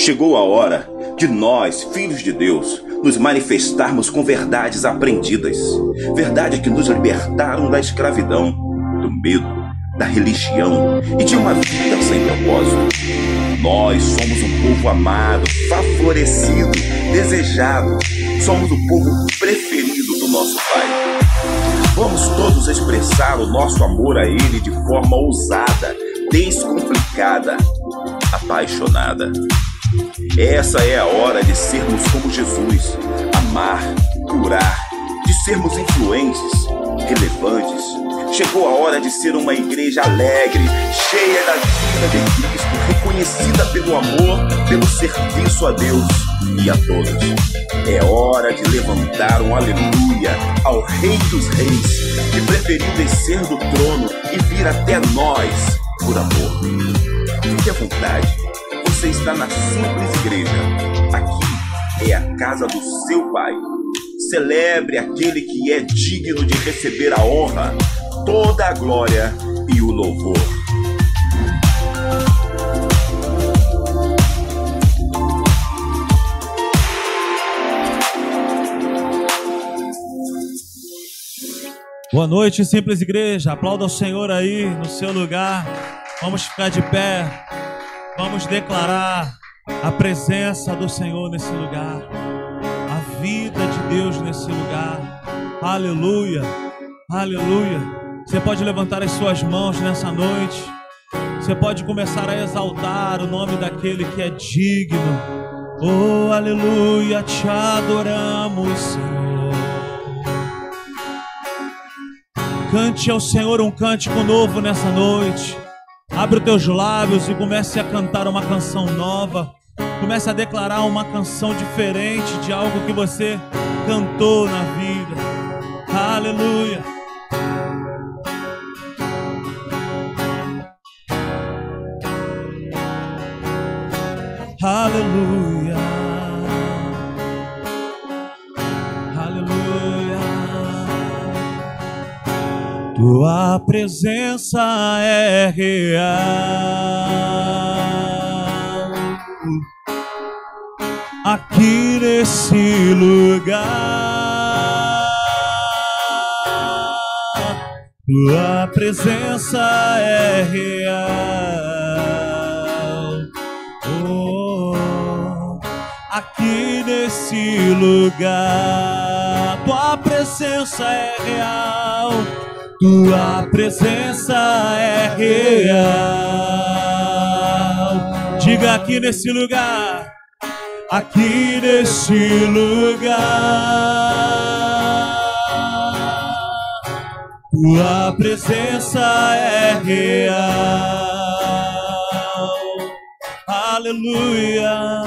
Chegou a hora de nós, filhos de Deus, nos manifestarmos com verdades aprendidas, verdades que nos libertaram da escravidão, do medo, da religião e de uma vida sem propósito. Nós somos um povo amado, favorecido, desejado. Somos o povo preferido do nosso Pai. Vamos todos expressar o nosso amor a Ele de forma ousada, descomplicada, apaixonada. Essa é a hora de sermos como Jesus, amar, curar, de sermos influentes, relevantes. Chegou a hora de ser uma igreja alegre, cheia da vida de Cristo, reconhecida pelo amor, pelo serviço a Deus e a todos. É hora de levantar um aleluia ao Rei dos Reis, que preferiu descer do trono e vir até nós por amor. Fique à vontade você está na simples igreja. Aqui é a casa do seu Pai. Celebre aquele que é digno de receber a honra, toda a glória e o louvor. Boa noite, simples igreja. Aplauda o Senhor aí no seu lugar. Vamos ficar de pé. Vamos declarar a presença do Senhor nesse lugar, a vida de Deus nesse lugar. Aleluia, aleluia. Você pode levantar as suas mãos nessa noite. Você pode começar a exaltar o nome daquele que é digno. Oh, aleluia, te adoramos, Senhor. Cante ao Senhor um cântico novo nessa noite. Abre os teus lábios e comece a cantar uma canção nova. Comece a declarar uma canção diferente de algo que você cantou na vida. Aleluia. Aleluia. Tua presença é real. Aqui nesse lugar, tua presença é real. Oh, aqui nesse lugar, tua presença é real tua presença é real. Diga aqui nesse lugar, aqui nesse lugar. Tua presença é real. Aleluia,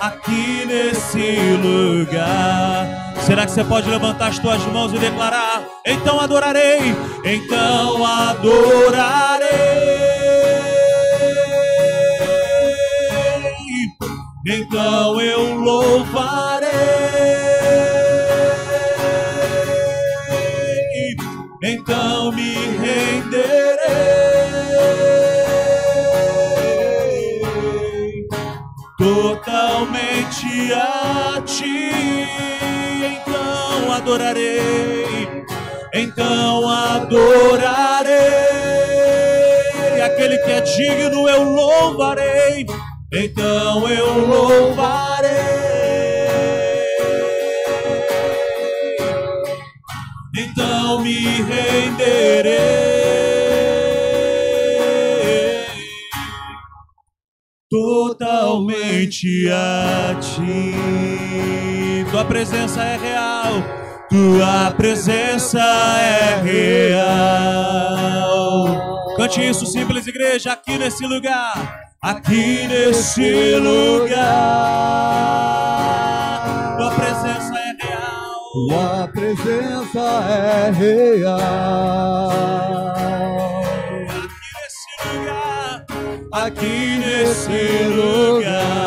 aqui nesse lugar. Será que você pode levantar as tuas mãos e declarar? Então adorarei, então adorarei. Então eu louvarei. Então me renderei. Totalmente a ti adorarei, então adorarei. Aquele que é digno eu louvarei, então eu louvarei. Então me renderei. Totalmente a ti, tua presença é real. Tua presença é real. Cante isso, simples igreja, aqui nesse lugar. Aqui nesse lugar. Tua presença é real. Tua presença é real. Aqui nesse lugar. Aqui nesse lugar.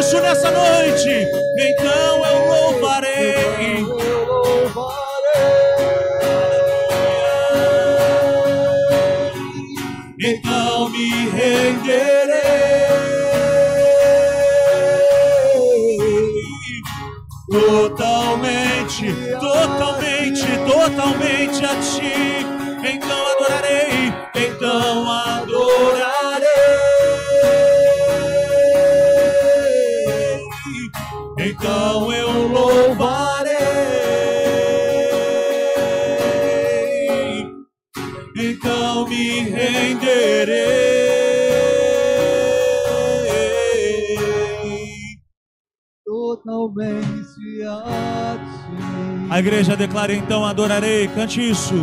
Isso nessa noite. Então eu louvarei. Então me renderei. totalmente, totalmente, totalmente a ti. Então me renderei. totalmente a ti. A igreja declara então: adorarei, cante isso.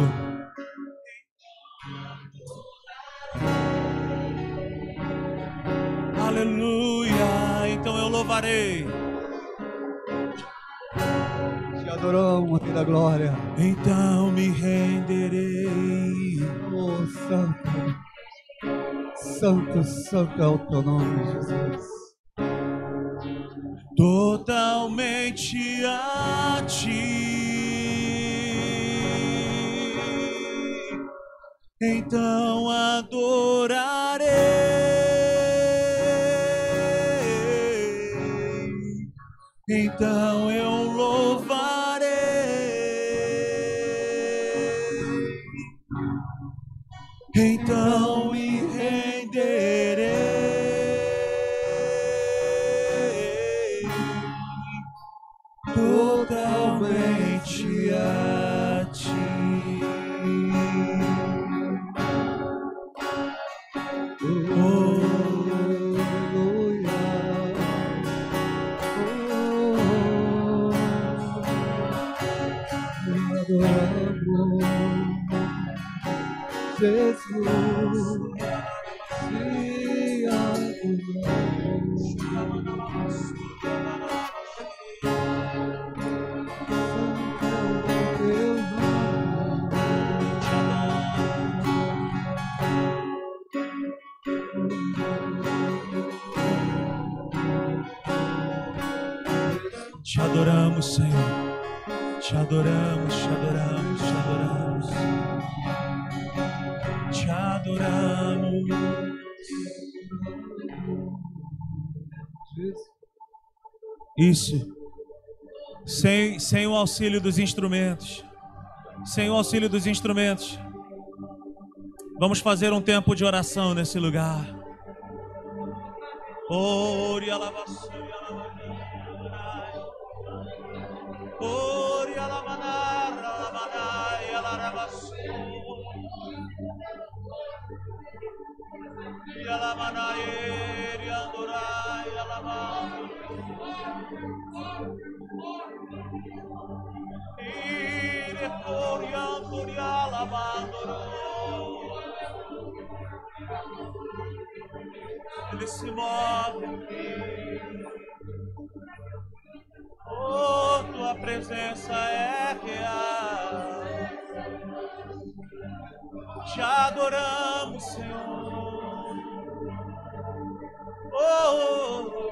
Aleluia, então eu louvarei. Te adoramos, Rei da Glória. Então me renderei. Oh, Santo. Santo, Santo é o teu nome, Jesus. Totalmente a ti. Então adorarei. Então eu adoramos, Senhor. Te adoramos, te adoramos, te adoramos. Te adoramos. Isso. Sem, sem o auxílio dos instrumentos. Sem o auxílio dos instrumentos. Vamos fazer um tempo de oração nesse lugar. Alabaçu, Ele se move. aqui. Oh, tua presença é real. Te adoramos, Senhor. Oh, oh, oh.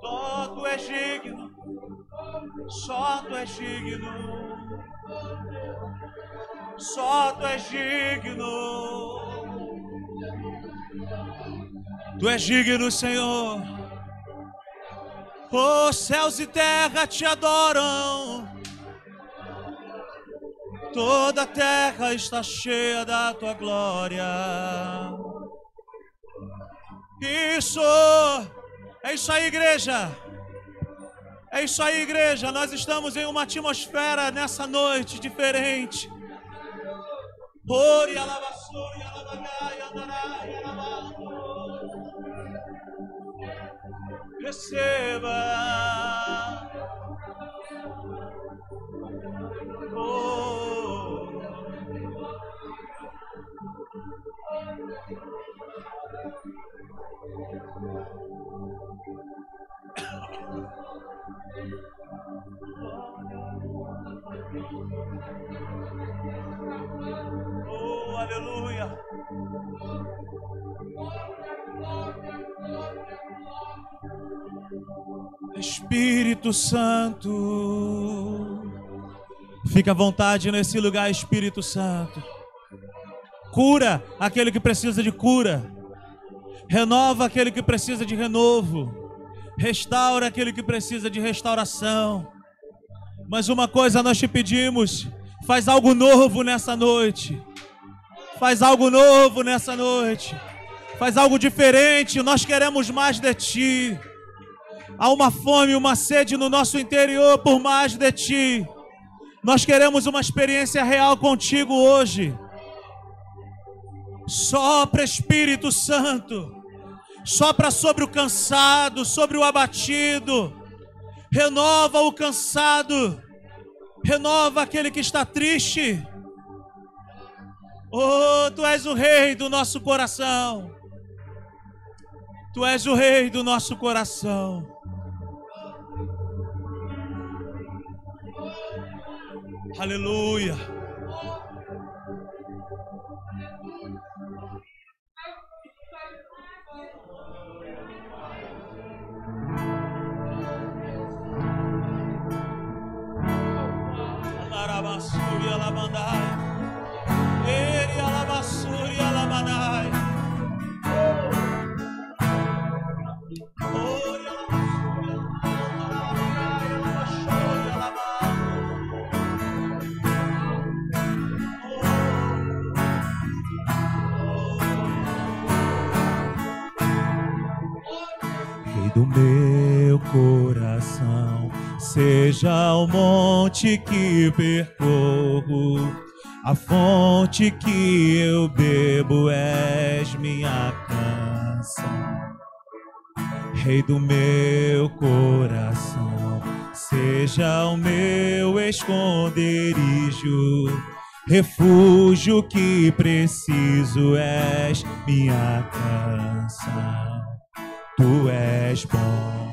Só tu és digno. Só tu és digno. Só tu és digno. Tu és digno, Senhor. Os céus e terra te adoram. Toda a terra está cheia da tua glória. Isso! É isso aí, igreja. É isso aí, igreja. Nós estamos em uma atmosfera nessa noite diferente. Ori alabassori alabagai alabando. Receba. Oh. Aleluia. Espírito Santo. Fica à vontade nesse lugar, Espírito Santo. Cura aquele que precisa de cura. Renova aquele que precisa de renovo. Restaura aquele que precisa de restauração. Mas uma coisa nós te pedimos: faz algo novo nessa noite. Faz algo novo nessa noite. Faz algo diferente. Nós queremos mais de ti. Há uma fome, uma sede no nosso interior por mais de ti. Nós queremos uma experiência real contigo hoje. Sopra Espírito Santo. Sopra sobre o cansado, sobre o abatido. Renova o cansado. Renova aquele que está triste. Oh, tu és o rei do nosso coração. Tu és o rei do nosso coração. Aleluia. Alarabassuri alabandai. Eri seja o monte que percorro, a fonte que eu bebo és minha canção. Rei do meu coração, seja o meu esconderijo, refúgio que preciso és minha canção. Tu és bom,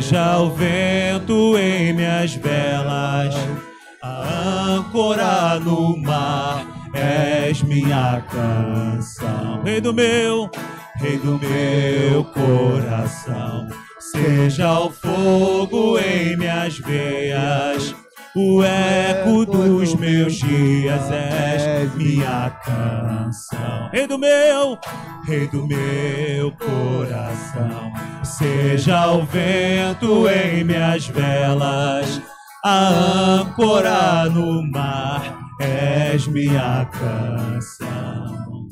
seja o vento em minhas velas, a âncora no mar, és minha canção. Rei do meu, Rei do meu coração, seja o fogo em minhas veias. O eco dos meus dias és minha canção. Rei do meu, Rei do meu coração, seja o vento em minhas velas, a âncora no mar, és minha canção.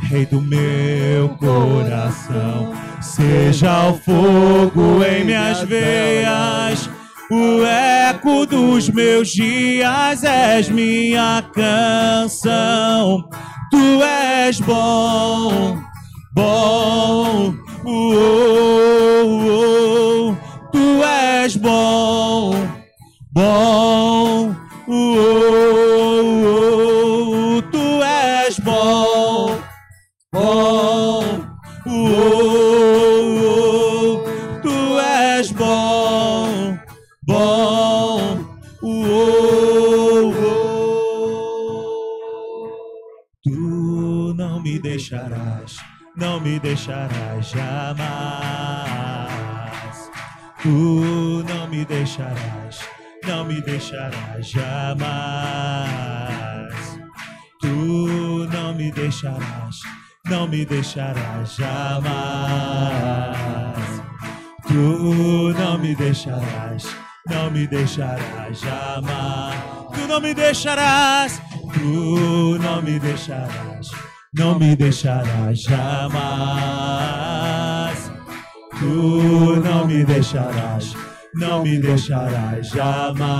Rei do meu coração, seja o fogo em minhas veias. O eco dos meus dias és minha canção. Tu és bom, bom. Oh, oh, oh. Tu és bom, bom. Me deixarás jamais. Tu não me deixarás, não me deixarás jamais. Tu não me deixarás, não me deixarás jamais. Tu não me deixarás, não me deixarás jamais. Tu não me deixarás, tu não me deixarás, não me deixarás jamais. Tu não me deixarás, não me deixarás jamais.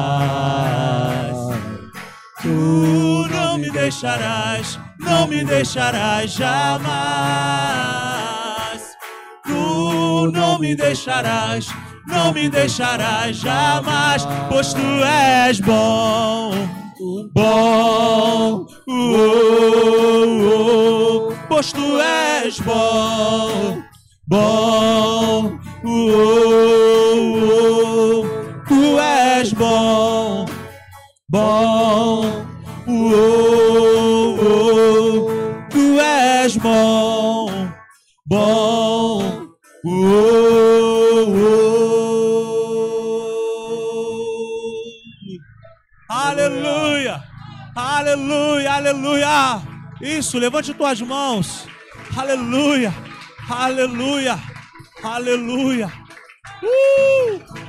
Tu não me deixarás, não me deixarás jamais. Tu não me deixarás, não me deixarás jamais, pois tu és bom, bom, oh, oh, pois tu és bom, bom, tu és bom, bom, aleluia. Isso, levante tuas mãos. Aleluia, aleluia, aleluia. Uh!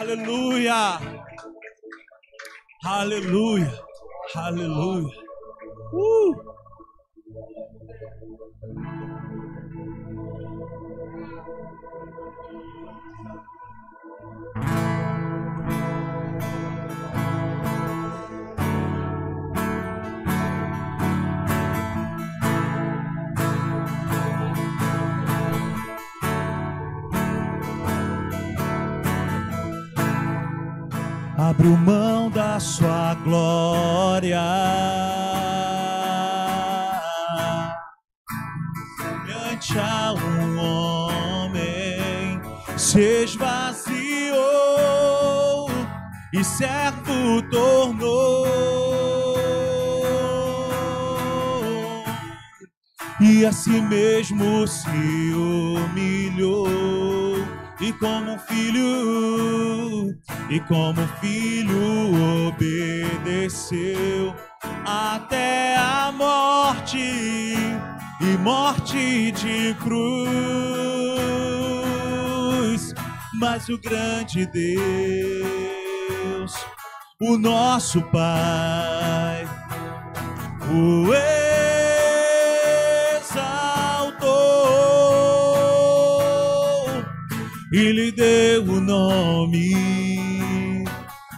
Aleluia. Aleluia. Aleluia. Uh! Abriu mão da sua glória. Semelhante a um homem se esvaziou e servo tornou. E a si mesmo se humilhou e como um filho, e como filho obedeceu até a morte e morte de cruz. Mas o grande Deus, o nosso Pai, o exaltou e lhe deu o nome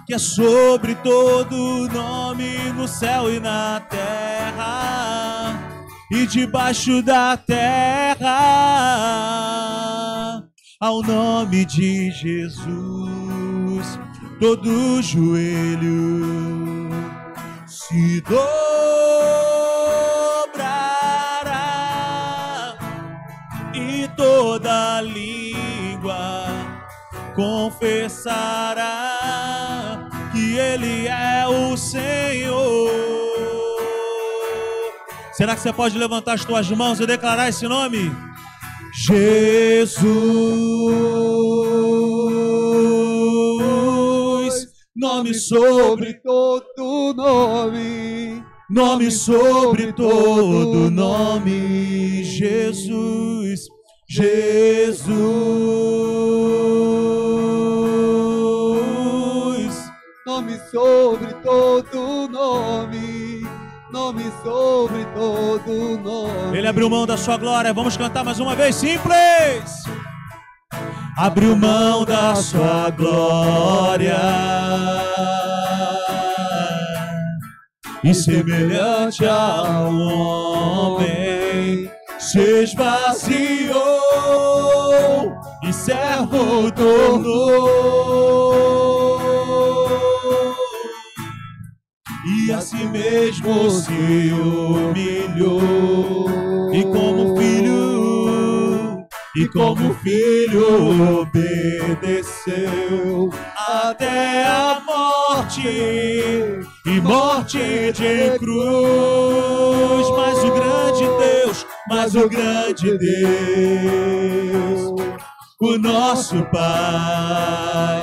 que é sobre todo nome no céu e na terra e debaixo da terra ao nome de Jesus todo joelho se dobrará e toda língua confessará Ele é o Senhor. Será que você pode levantar as tuas mãos e declarar esse nome? Jesus, nome sobre todo nome. Nome sobre todo nome, Jesus, Jesus. Nome sobre todo nome. Nome sobre todo nome. Ele abriu mão da sua glória, vamos cantar mais uma vez, simples. Abriu mão da sua glória e semelhante ao homem se esvaziou e servo tornou a si mesmo se humilhou. E como filho e como filho obedeceu até a morte. E morte de cruz. Mas o grande Deus mas o grande Deus o nosso Pai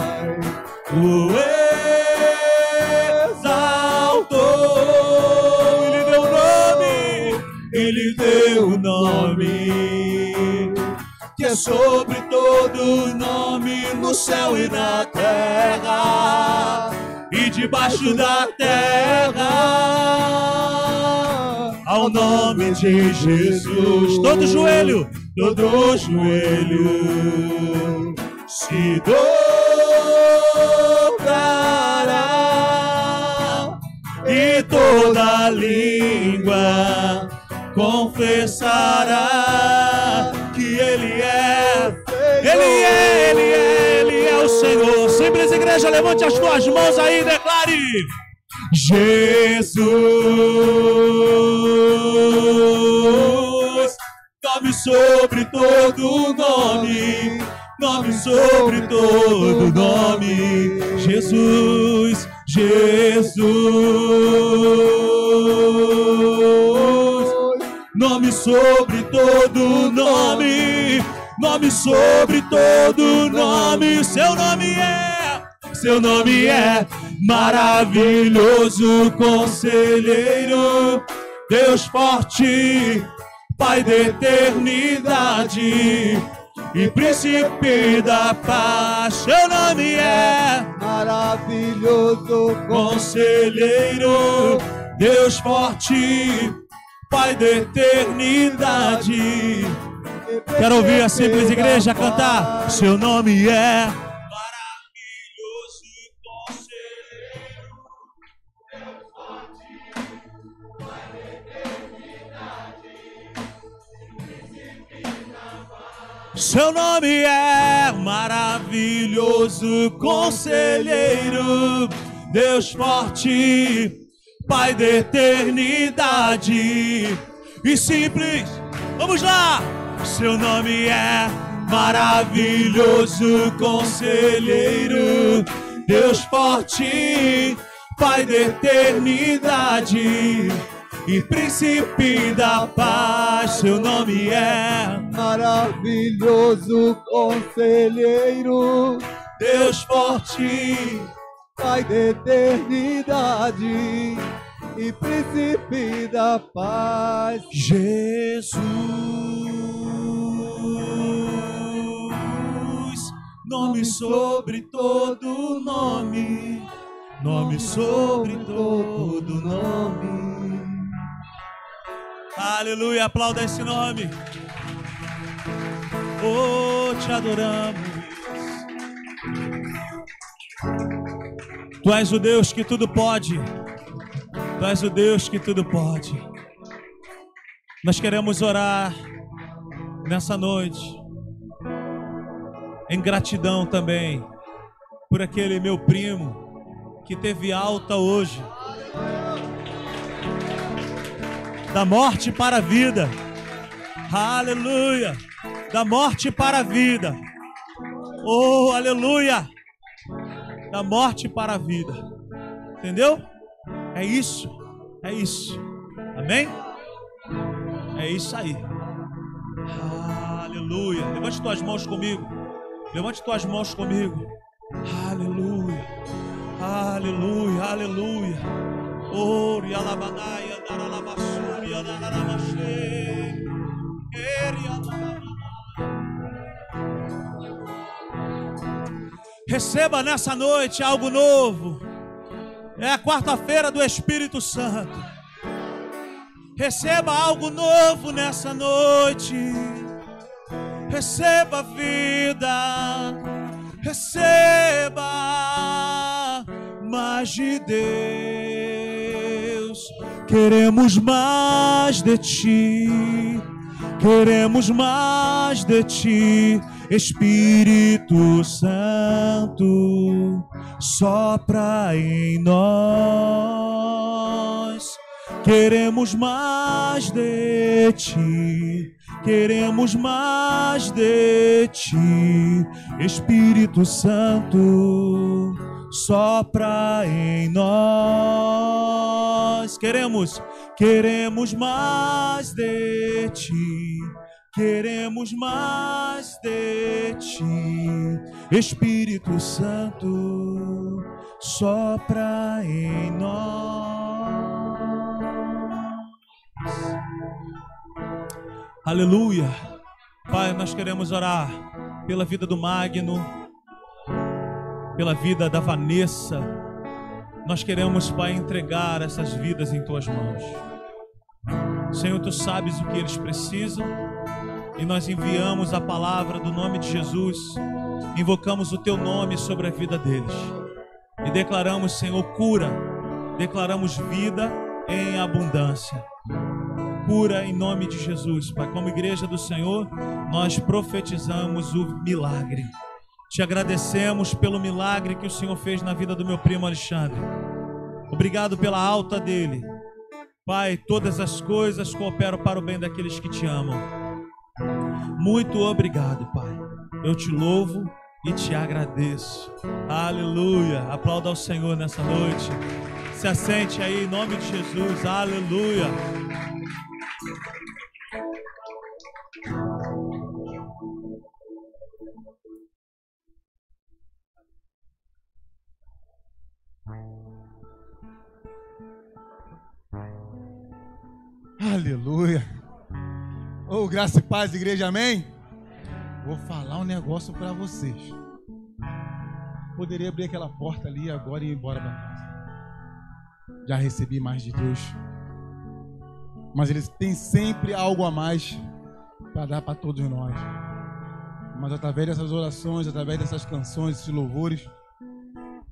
o ele deu o nome que é sobre todo nome no céu e na terra e debaixo da terra ao nome de Jesus. Todo joelho todo joelho se dobrará e toda língua confessará que Ele é, Ele é, Ele é, Ele é o Senhor. Simples igreja, levante as tuas mãos aí e declare: Jesus, nome sobre todo nome, nome sobre todo nome, Jesus, Jesus, nome sobre todo nome, nome sobre todo nome, seu nome é, seu nome é maravilhoso conselheiro, Deus forte, Pai da eternidade e príncipe da paz. Seu nome é Maravilhoso conselheiro, Deus forte, Pai da eternidade. Quero ouvir a simples igreja cantar. Seu nome é maravilhoso conselheiro. Seu nome é maravilhoso conselheiro, Deus forte, Pai da eternidade e simples. Vamos lá! Seu nome é maravilhoso conselheiro, Deus forte, Pai da eternidade e príncipe da paz. Seu nome é maravilhoso conselheiro, Deus forte, Pai da eternidade e príncipe da paz. Jesus, nome sobre todo nome, nome sobre todo nome. Aleluia, aplauda esse nome. Oh, te adoramos. Tu és o Deus que tudo pode. Tu és o Deus que tudo pode. Nós queremos orar nessa noite em gratidão também por aquele meu primo que teve alta hoje. Da morte para a vida. Aleluia. Da morte para a vida. Oh, aleluia. Da morte para a vida. Entendeu? É isso. É isso. Amém? É isso aí. Aleluia. Levante tuas mãos comigo. Levante tuas mãos comigo. Aleluia. Aleluia. Aleluia. Ori alabanaia daralabassuri adaralamashe. Eri alabanai. Receba nessa noite algo novo. É a quarta-feira do Espírito Santo. Receba algo novo nessa noite. Receba vida. Receba mais de Deus. Queremos mais de ti. Queremos mais de ti, Espírito Santo, sopra em nós. Queremos mais de ti, queremos mais de ti, Espírito Santo, sopra em nós. Queremos, queremos mais de ti. Queremos mais de ti, Espírito Santo, sopra em nós. Aleluia. Pai, nós queremos orar pela vida do Magno, pela vida da Vanessa. Nós queremos, Pai, entregar essas vidas em tuas mãos. Senhor, tu sabes o que eles precisam e nós enviamos a palavra do nome de Jesus, invocamos o teu nome sobre a vida deles e declaramos, Senhor, cura, declaramos vida em abundância. Cura em nome de Jesus, Pai. Como igreja do Senhor, nós profetizamos o milagre. Te agradecemos pelo milagre que o Senhor fez na vida do meu primo Alexandre. Obrigado pela alta dele. Pai, todas as coisas cooperam para o bem daqueles que te amam. Muito obrigado, Pai. Eu te louvo e te agradeço. Aleluia. Aplauda ao Senhor nessa noite. Se assente aí em nome de Jesus. Aleluia. Aleluia. Oh, graça e paz, igreja, amém? Vou falar um negócio para vocês. Poderia abrir aquela porta ali agora e ir embora para casa. Já recebi mais de Deus. Mas eles têm sempre algo a mais para dar para todos nós. Mas através dessas orações, através dessas canções, desses louvores,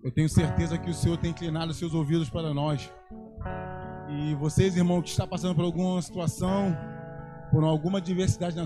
eu tenho certeza que o Senhor tem inclinado seus ouvidos para nós. E vocês, irmãos, que estão passando por alguma situação, por alguma adversidade na